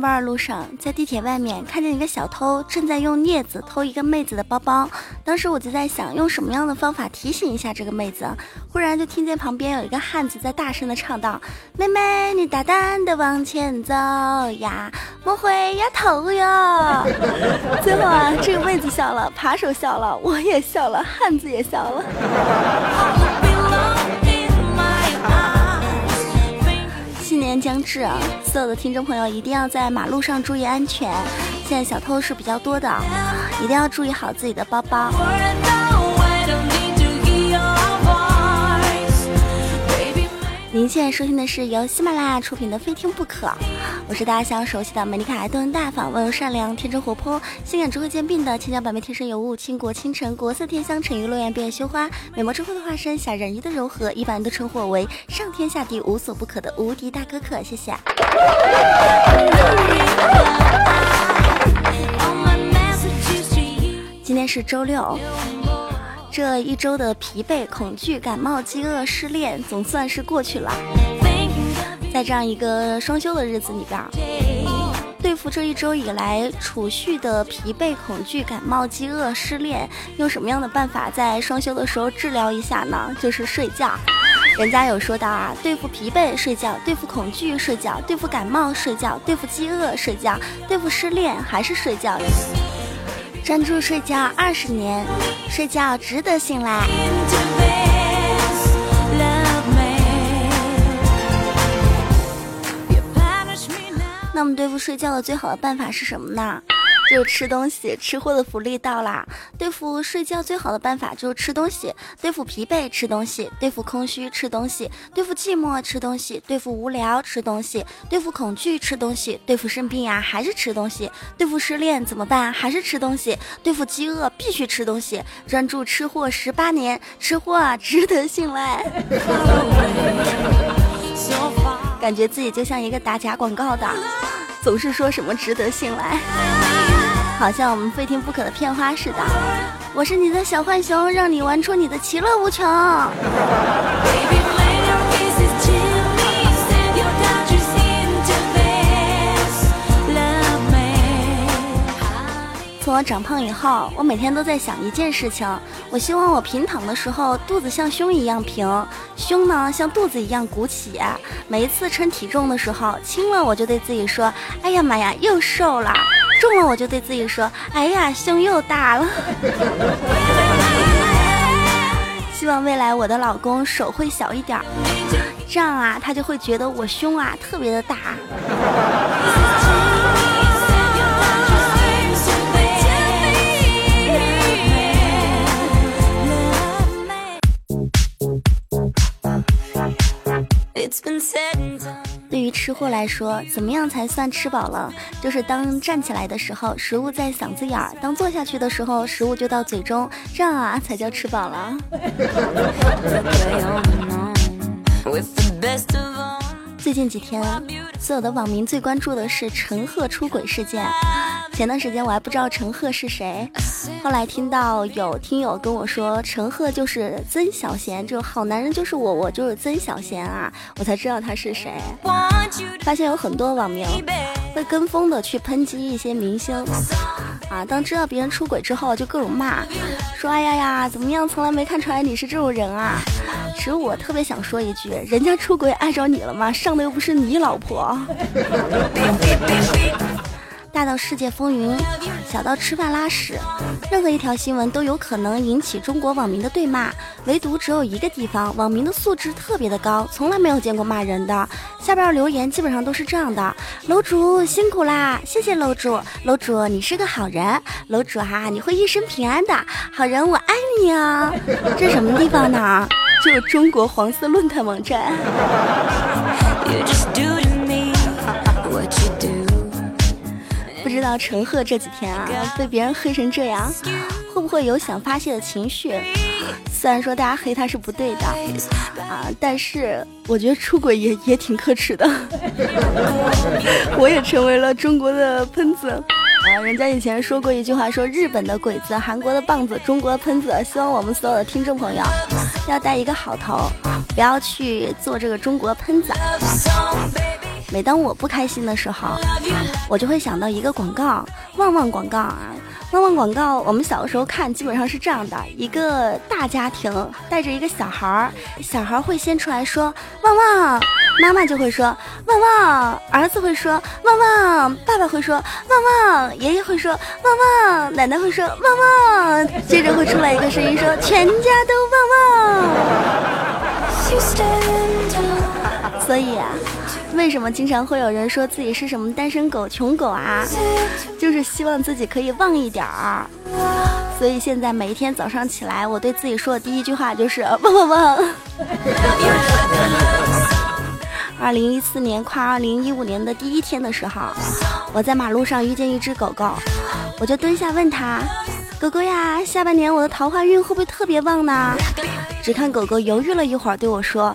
上班路上，在地铁外面看见一个小偷正在用镊子偷一个妹子的包包。当时我就在想，用什么样的方法提醒一下这个妹子。忽然就听见旁边有一个汉子在大声的唱道：“妹妹，你大胆的往前走呀，莫回呀头哟。”最后啊，这个妹子笑了，扒手笑了，我也笑了，汉子也笑了。天将至，所有的听众朋友一定要在马路上注意安全。现在小偷是比较多的，一定要注意好自己的包包。您现在收听的是由喜马拉雅出品的《非听不可》，我是大家相当熟悉的美丽可爱、动人大方、温柔善良、天真活泼、性感智慧兼并的千娇百媚、天生尤物、倾国倾城、国色天香、沉鱼落雁、闭月羞花、美貌之后的化身、小人鱼的柔和，一般人都称呼我为上天下地无所不可的无敌大哥哥。谢谢。今天是周六。这一周的疲惫、恐惧、感冒、饥饿、失恋，总算是过去了。在这样一个双休的日子里边，对付这一周以来储蓄的疲惫、恐惧、感冒、饥饿、失恋，用什么样的办法在双休的时候治疗一下呢？就是睡觉。人家有说到啊，对付疲惫睡觉，对付恐惧睡觉，对付感冒睡觉，对付饥饿睡觉，对付失恋还是睡觉。专注睡觉二十年，睡觉值得信赖。那么对付睡觉的最好的办法是什么呢？就是吃东西，吃货的福利到啦！对付睡觉最好的办法就是吃东西，对付疲惫吃东西，对付空虚吃东西，对付寂寞吃东西，对付无聊吃东西，对付恐惧吃东西，对付生病呀还是吃东西，对付失恋怎么办？还是吃东西，对付饥饿必须吃东西。专注吃货十八年，吃货啊值得信赖。感觉自己就像一个打假广告的，总是说什么值得信赖。好像我们非听不可的片花似的，我是你的小浣熊，让你玩出你的其乐无穷。从我长胖以后，我每天都在想一件事情，我希望我平躺的时候肚子像胸一样平，胸呢像肚子一样鼓起。每一次称体重的时候，轻了我就对自己说：“哎呀妈呀，又瘦了。”重了我就对自己说：“哎呀，胸又大了。”希望未来我的老公手会小一点，这样啊，他就会觉得我胸啊特别的大。对于吃货来说，怎么样才算吃饱了？就是当站起来的时候，食物在嗓子眼儿；当坐下去的时候，食物就到嘴中，这样啊才叫吃饱了。最近几天，所有的网民最关注的是陈赫出轨事件。前段时间我还不知道陈赫是谁，后来听到有听友跟我说陈赫就是曾小贤，就好男人就是我，我就是曾小贤啊，我才知道他是谁。发现有很多网民会跟风的去抨击一些明星啊，当知道别人出轨之后就各种骂，说哎呀呀怎么样，从来没看出来你是这种人啊。其实我特别想说一句，人家出轨碍着你了吗？上的又不是你老婆。大到世界风云，小到吃饭拉屎，任何一条新闻都有可能引起中国网民的对骂。唯独只有一个地方，网民的素质特别的高，从来没有见过骂人的。下边留言基本上都是这样的：楼主辛苦啦，谢谢楼主，楼主你是个好人，楼主哈你会一生平安的，好人我爱你啊！这什么地方呢？就中国黄色论坛网站。知道陈赫这几天啊被别人黑成这样，会不会有想发泄的情绪？虽然说大家黑他是不对的啊，但是我觉得出轨也也挺可耻的。我也成为了中国的喷子啊！人家以前说过一句话，说日本的鬼子，韩国的棒子，中国的喷子。希望我们所有的听众朋友要带一个好头，不要去做这个中国喷子。每当我不开心的时候，我就会想到一个广告，旺旺广告啊，旺旺广告。我们小的时候看，基本上是这样的：一个大家庭带着一个小孩儿，小孩会先出来说旺旺，妈妈就会说旺旺，儿子会说旺旺，爸爸会说旺旺，爷爷会说旺旺，奶奶会说旺旺，接着会出来一个声音说全家都旺旺。所以啊。为什么经常会有人说自己是什么单身狗、穷狗啊？就是希望自己可以旺一点儿。所以现在每一天早上起来，我对自己说的第一句话就是旺旺旺。二零一四年跨二零一五年的第一天的时候，我在马路上遇见一只狗狗，我就蹲下问他：“狗狗呀，下半年我的桃花运会不会特别旺呢？”只看狗狗犹豫了一会儿，对我说：“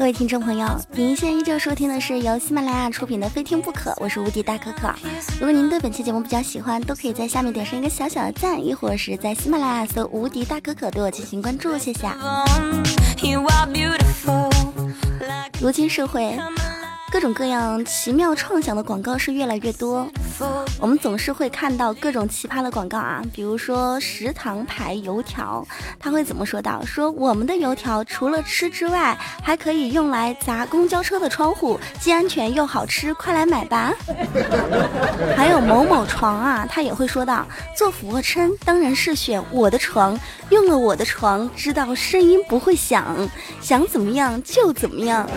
各位听众朋友，您现在依旧收听的是由喜马拉雅出品的《非听不可》，我是无敌大可可。如果您对本期节目比较喜欢，都可以在下面点上一个小小的赞，亦或是在喜马拉雅搜“无敌大可可”对我进行关注，谢谢。如今社会。各种各样奇妙创想的广告是越来越多，我们总是会看到各种奇葩的广告啊，比如说食堂牌油条，他会怎么说到？说我们的油条除了吃之外，还可以用来砸公交车的窗户，既安全又好吃，快来买吧！还有某某床啊，他也会说到，做俯卧撑当然是选我的床，用了我的床，知道声音不会响，想怎么样就怎么样。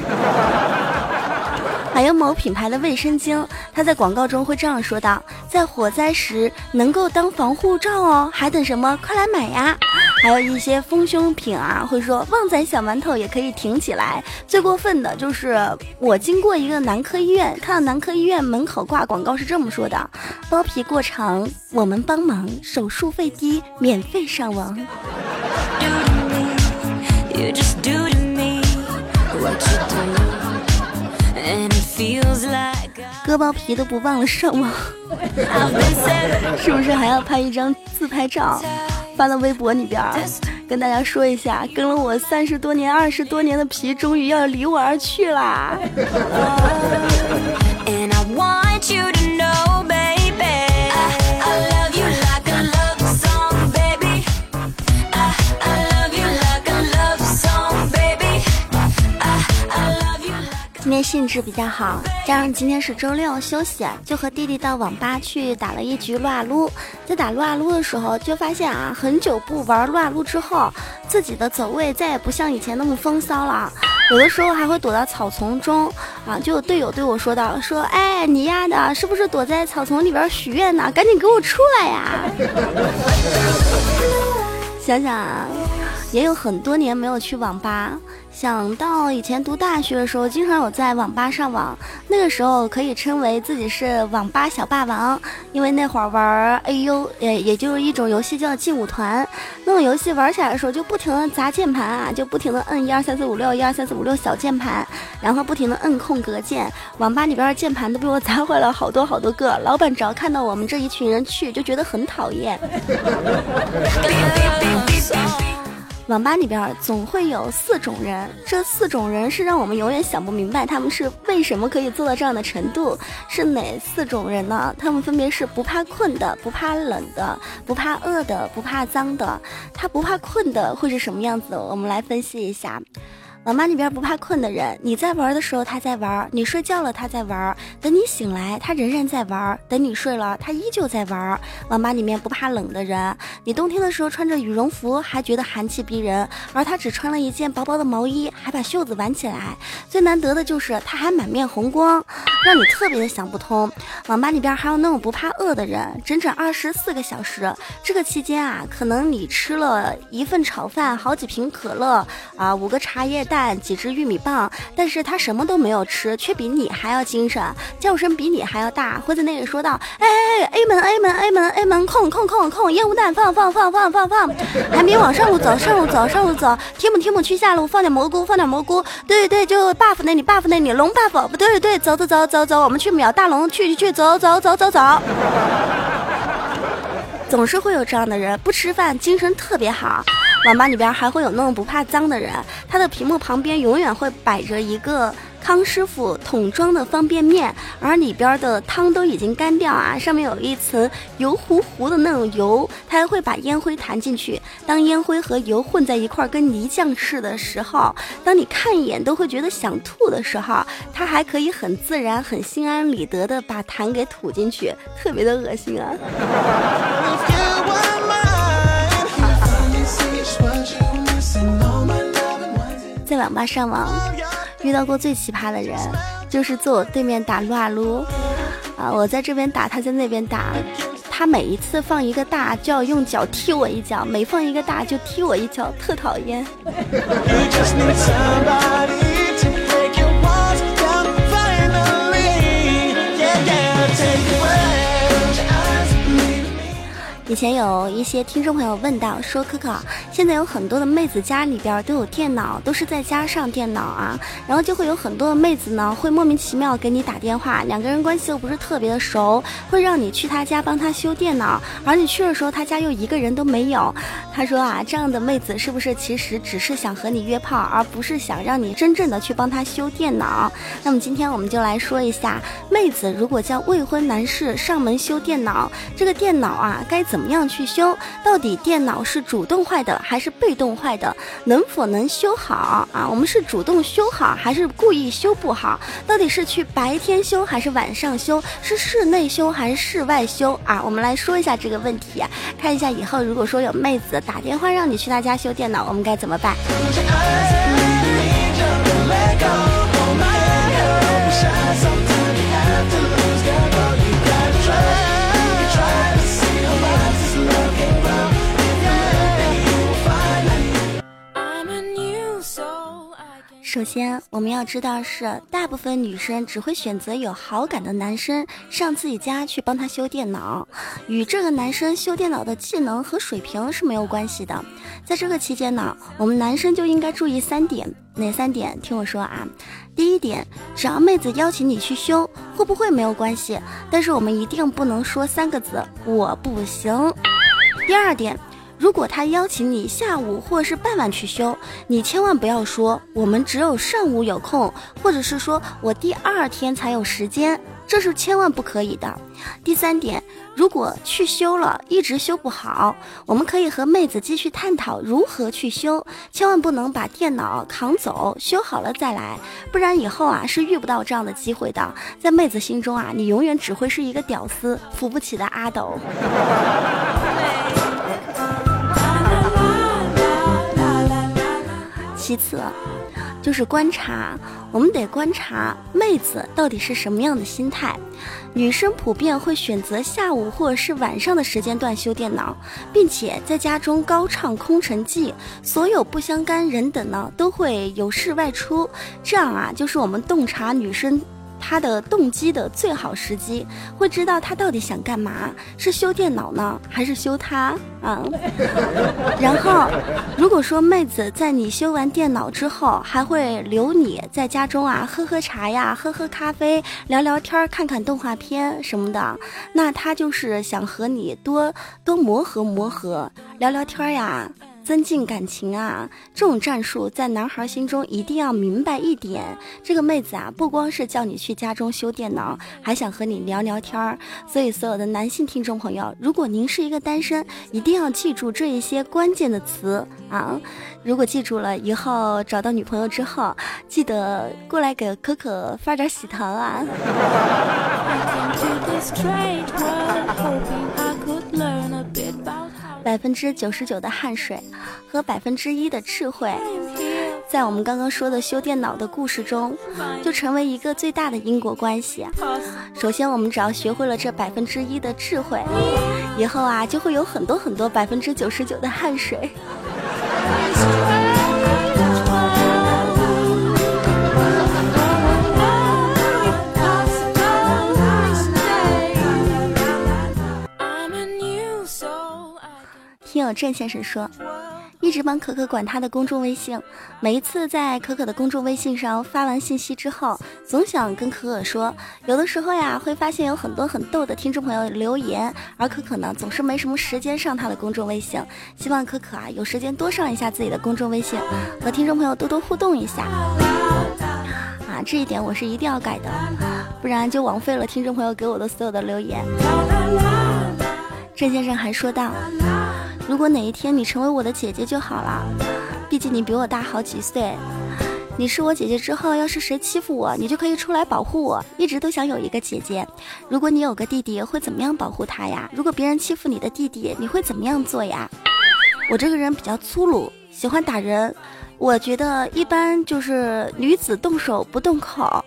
还有某品牌的卫生巾，它在广告中会这样说道：“在火灾时能够当防护罩哦，还等什么？快来买呀！”还有一些丰胸品啊，会说旺仔小馒头也可以挺起来。最过分的就是我经过一个男科医院，看到男科医院门口挂广告是这么说的：“包皮过长，我们帮忙，手术费低，免费上网。”割包皮都不忘了上网，是不是还要拍一张自拍照，发到微博里边儿，跟大家说一下，跟了我三十多年、二十多年的皮，终于要离我而去啦。天兴致比较好，加上今天是周六休息，就和弟弟到网吧去打了一局撸啊撸。在打撸啊撸的时候，就发现啊，很久不玩撸啊撸之后，自己的走位再也不像以前那么风骚了。有的时候还会躲到草丛中啊，就有队友对我说道：“说哎，你丫的，是不是躲在草丛里边许愿呢？赶紧给我出来呀！” 想想啊，也有很多年没有去网吧。想到以前读大学的时候，经常有在网吧上网，那个时候可以称为自己是网吧小霸王，因为那会儿玩 AU，也也就是一种游戏叫劲舞团，那种游戏玩起来的时候就不停的砸键盘啊，就不停的摁一二三四五六一二三四五六小键盘，然后不停的摁空格键，网吧里边的键盘都被我砸坏了好多好多个，老板只要看到我们这一群人去，就觉得很讨厌。网吧里边总会有四种人，这四种人是让我们永远想不明白他们是为什么可以做到这样的程度，是哪四种人呢？他们分别是不怕困的、不怕冷的、不怕饿的、不怕脏的。他不怕困的会是什么样子？我们来分析一下。网吧里边不怕困的人，你在玩的时候他在玩，你睡觉了他在玩，等你醒来他仍然在玩，等你睡了他依旧在玩。网吧里面不怕冷的人，你冬天的时候穿着羽绒服还觉得寒气逼人，而他只穿了一件薄薄的毛衣，还把袖子挽起来。最难得的就是他还满面红光，让你特别的想不通。网吧里边还有那种不怕饿的人，整整二十四个小时，这个期间啊，可能你吃了一份炒饭，好几瓶可乐啊，五个茶叶蛋。蛋几只玉米棒，但是他什么都没有吃，却比你还要精神，叫声比你还要大，会在那里说道：“哎哎哎，A 门 A 门 A 门 A 门空空空空，烟雾弹放放放放放放，还没往上路走上路走上路走，提姆提姆去下路放点蘑菇放点蘑菇，对对就 buff 那里 buff 那里龙 buff 不对对走走走走走，我们去秒大龙去去去走走走走走。总是会有这样的人，不吃饭精神特别好。网吧里边还会有那种不怕脏的人，他的屏幕旁边永远会摆着一个康师傅桶装的方便面，而里边的汤都已经干掉啊，上面有一层油乎乎的那种油，他还会把烟灰弹进去，当烟灰和油混在一块跟泥浆似的时候，当你看一眼都会觉得想吐的时候，他还可以很自然、很心安理得的把痰给吐进去，特别的恶心啊。在网吧上网遇到过最奇葩的人，就是坐我对面打撸啊撸，啊，我在这边打，他在那边打，他每一次放一个大就要用脚踢我一脚，每放一个大就踢我一脚，特讨厌。以前有一些听众朋友问到说：“可可，现在有很多的妹子家里边都有电脑，都是在家上电脑啊，然后就会有很多的妹子呢，会莫名其妙给你打电话，两个人关系又不是特别的熟，会让你去他家帮他修电脑，而你去的时候他家又一个人都没有。他说啊，这样的妹子是不是其实只是想和你约炮，而不是想让你真正的去帮他修电脑？那么今天我们就来说一下，妹子如果叫未婚男士上门修电脑，这个电脑啊该？”怎么样去修？到底电脑是主动坏的还是被动坏的？能否能修好啊？我们是主动修好还是故意修不好？到底是去白天修还是晚上修？是室内修还是室外修啊？我们来说一下这个问题，看一下以后如果说有妹子打电话让你去她家修电脑，我们该怎么办？首先，我们要知道是大部分女生只会选择有好感的男生上自己家去帮他修电脑，与这个男生修电脑的技能和水平是没有关系的。在这个期间呢，我们男生就应该注意三点，哪三点？听我说啊。第一点，只要妹子邀请你去修，会不会没有关系，但是我们一定不能说三个字“我不行”。第二点。如果他邀请你下午或是傍晚去修，你千万不要说我们只有上午有空，或者是说我第二天才有时间，这是千万不可以的。第三点，如果去修了一直修不好，我们可以和妹子继续探讨如何去修，千万不能把电脑扛走，修好了再来，不然以后啊是遇不到这样的机会的。在妹子心中啊，你永远只会是一个屌丝，扶不起的阿斗。其次，就是观察，我们得观察妹子到底是什么样的心态。女生普遍会选择下午或者是晚上的时间段修电脑，并且在家中高唱空城计，所有不相干人等呢都会有事外出，这样啊就是我们洞察女生。他的动机的最好时机，会知道他到底想干嘛，是修电脑呢，还是修他啊？然后，如果说妹子在你修完电脑之后，还会留你在家中啊，喝喝茶呀，喝喝咖啡，聊聊天，看看动画片什么的，那他就是想和你多多磨合磨合，聊聊天呀。增进感情啊，这种战术在男孩心中一定要明白一点：这个妹子啊，不光是叫你去家中修电脑，还想和你聊聊天儿。所以，所有的男性听众朋友，如果您是一个单身，一定要记住这一些关键的词啊！如果记住了，以后找到女朋友之后，记得过来给可可发点喜糖啊！百分之九十九的汗水和百分之一的智慧，在我们刚刚说的修电脑的故事中，就成为一个最大的因果关系。首先，我们只要学会了这百分之一的智慧，以后啊，就会有很多很多百分之九十九的汗水。郑先生说，一直帮可可管他的公众微信，每一次在可可的公众微信上发完信息之后，总想跟可可说，有的时候呀，会发现有很多很逗的听众朋友留言，而可可呢，总是没什么时间上他的公众微信，希望可可啊，有时间多上一下自己的公众微信，和听众朋友多多互动一下。啊，这一点我是一定要改的，不然就枉费了听众朋友给我的所有的留言。郑先生还说道。如果哪一天你成为我的姐姐就好了，毕竟你比我大好几岁。你是我姐姐之后，要是谁欺负我，你就可以出来保护我。一直都想有一个姐姐。如果你有个弟弟，会怎么样保护他呀？如果别人欺负你的弟弟，你会怎么样做呀？我这个人比较粗鲁，喜欢打人。我觉得一般就是女子动手不动口。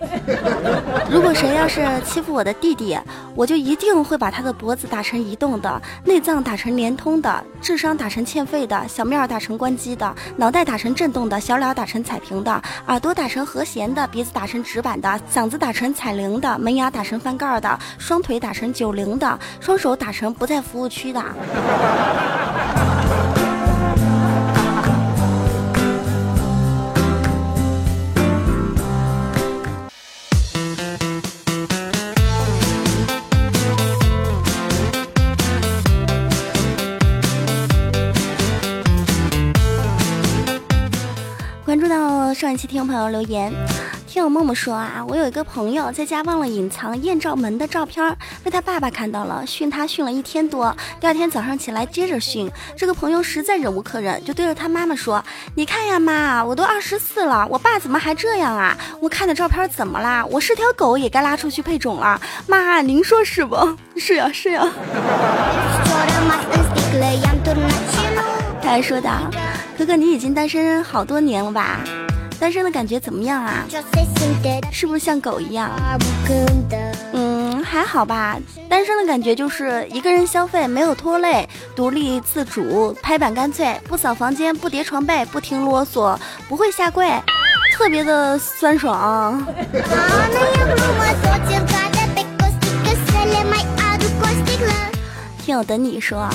如果谁要是欺负我的弟弟，我就一定会把他的脖子打成移动的，内脏打成连通的，智商打成欠费的，小面打成关机的，脑袋打成震动的，小脸打成彩屏的，耳朵打成和弦的，鼻子打成直板的，嗓子打成彩铃的，门牙打成翻盖的，双腿打成九零的，双手打成不在服务区的。期听朋友留言，听友默默说啊，我有一个朋友在家忘了隐藏艳照门的照片，被他爸爸看到了，训他训了一天多。第二天早上起来接着训，这个朋友实在忍无可忍，就对着他妈妈说：“你看呀妈，我都二十四了，我爸怎么还这样啊？我看的照片怎么啦？我是条狗也该拉出去配种了。妈，您说是不？是呀是呀。”他还说道：“哥哥，你已经单身好多年了吧？”单身的感觉怎么样啊？是不是像狗一样？嗯，还好吧。单身的感觉就是一个人消费，没有拖累，独立自主，拍板干脆，不扫房间，不叠床被，不听啰嗦，不会下跪，特别的酸爽。听我等你说。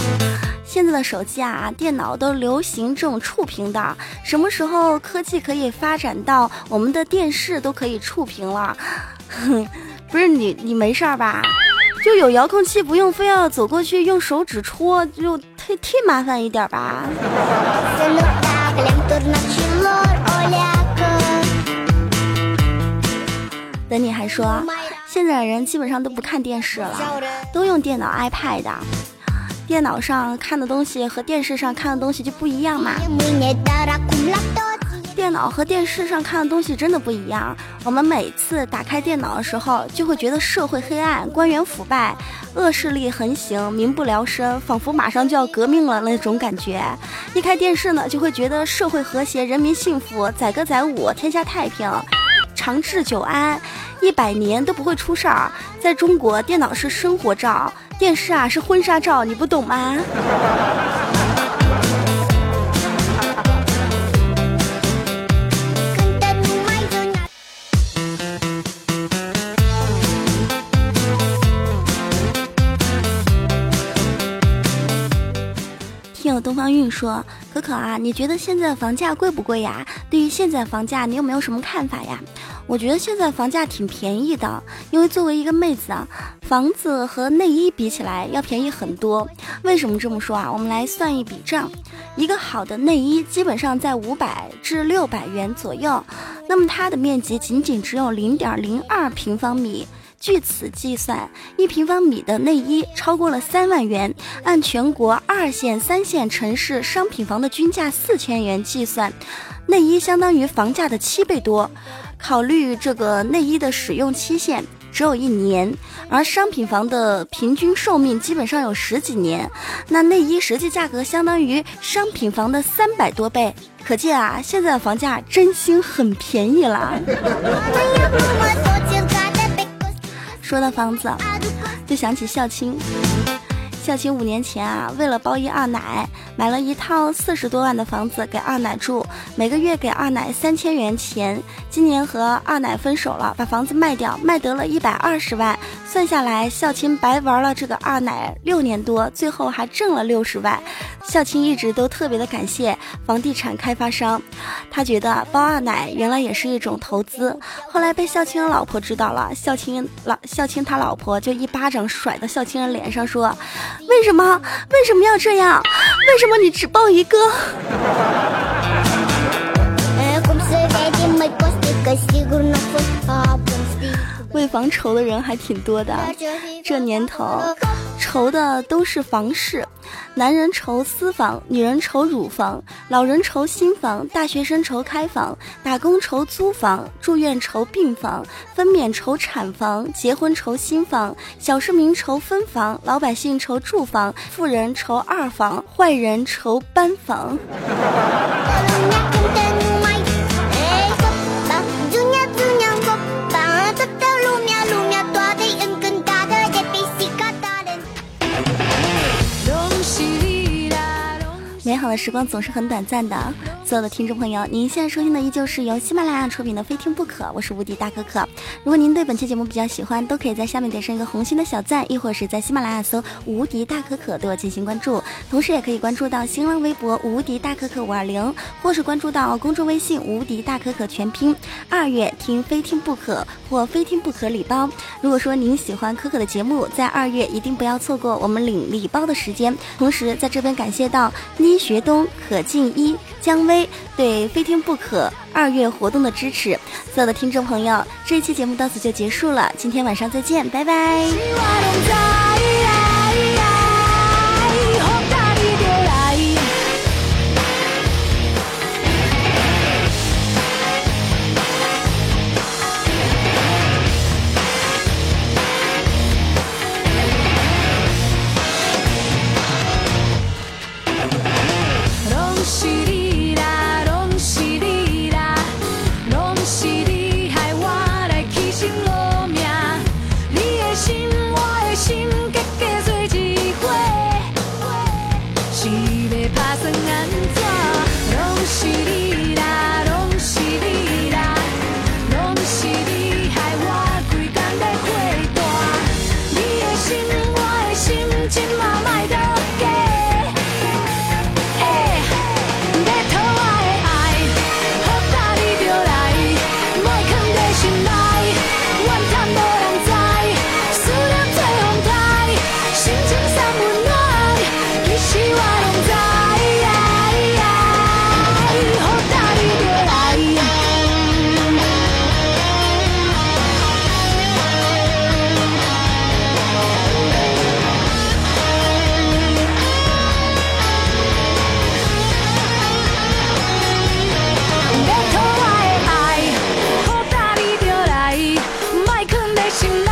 现在的手机啊，电脑都流行这种触屏的。什么时候科技可以发展到我们的电视都可以触屏了？不是你，你没事儿吧？就有遥控器，不用非要走过去用手指戳，就忒忒麻烦一点吧。等你还说，现在的人基本上都不看电视了，都用电脑、iPad。电脑上看的东西和电视上看的东西就不一样嘛。电脑和电视上看的东西真的不一样。我们每次打开电脑的时候，就会觉得社会黑暗、官员腐败、恶势力横行、民不聊生，仿佛马上就要革命了那种感觉。一开电视呢，就会觉得社会和谐、人民幸福、载歌载舞、天下太平、长治久安，一百年都不会出事儿。在中国，电脑是生活照。电视啊是婚纱照，你不懂吗？听有东方韵说，可可啊，你觉得现在房价贵不贵呀？对于现在房价，你有没有什么看法呀？我觉得现在房价挺便宜的，因为作为一个妹子啊，房子和内衣比起来要便宜很多。为什么这么说啊？我们来算一笔账，一个好的内衣基本上在五百至六百元左右，那么它的面积仅仅只有零点零二平方米。据此计算，一平方米的内衣超过了三万元。按全国二线、三线城市商品房的均价四千元计算，内衣相当于房价的七倍多。考虑这个内衣的使用期限只有一年，而商品房的平均寿命基本上有十几年，那内衣实际价格相当于商品房的三百多倍。可见啊，现在的房价真心很便宜啦。说到房子，就想起孝亲。孝亲五年前啊，为了包一二奶，买了一套四十多万的房子给二奶住，每个月给二奶三千元钱。今年和二奶分手了，把房子卖掉，卖得了一百二十万。算下来，孝亲白玩了这个二奶六年多，最后还挣了六十万。孝亲一直都特别的感谢房地产开发商，他觉得包二奶原来也是一种投资。后来被孝亲的老婆知道了，孝亲老孝亲他老婆就一巴掌甩到孝亲的脸上说。为什么为什么要这样？为什么你只抱一个？为房愁的人还挺多的，这年头。愁的都是房事，男人愁私房，女人愁乳房，老人愁新房，大学生愁开房，打工愁租房，住院愁病房，分娩愁产房，结婚愁新房，小市民愁分房，老百姓愁住房，富人愁二房，坏人愁搬房。时光总是很短暂的，所有的听众朋友，您现在收听的依旧是由喜马拉雅出品的《非听不可》，我是无敌大可可。如果您对本期节目比较喜欢，都可以在下面点上一个红心的小赞，亦或是在喜马拉雅搜“无敌大可可”对我进行关注，同时也可以关注到新浪微博“无敌大可可五二零”，或是关注到公众微信“无敌大可可全拼”。二月听《非听不可》或《非听不可》礼包。如果说您喜欢可可的节目，在二月一定不要错过我们领礼包的时间。同时在这边感谢到倪。学东、可静一、姜薇对《非听不可》二月活动的支持，所有的听众朋友，这一期节目到此就结束了，今天晚上再见，拜拜。 싶나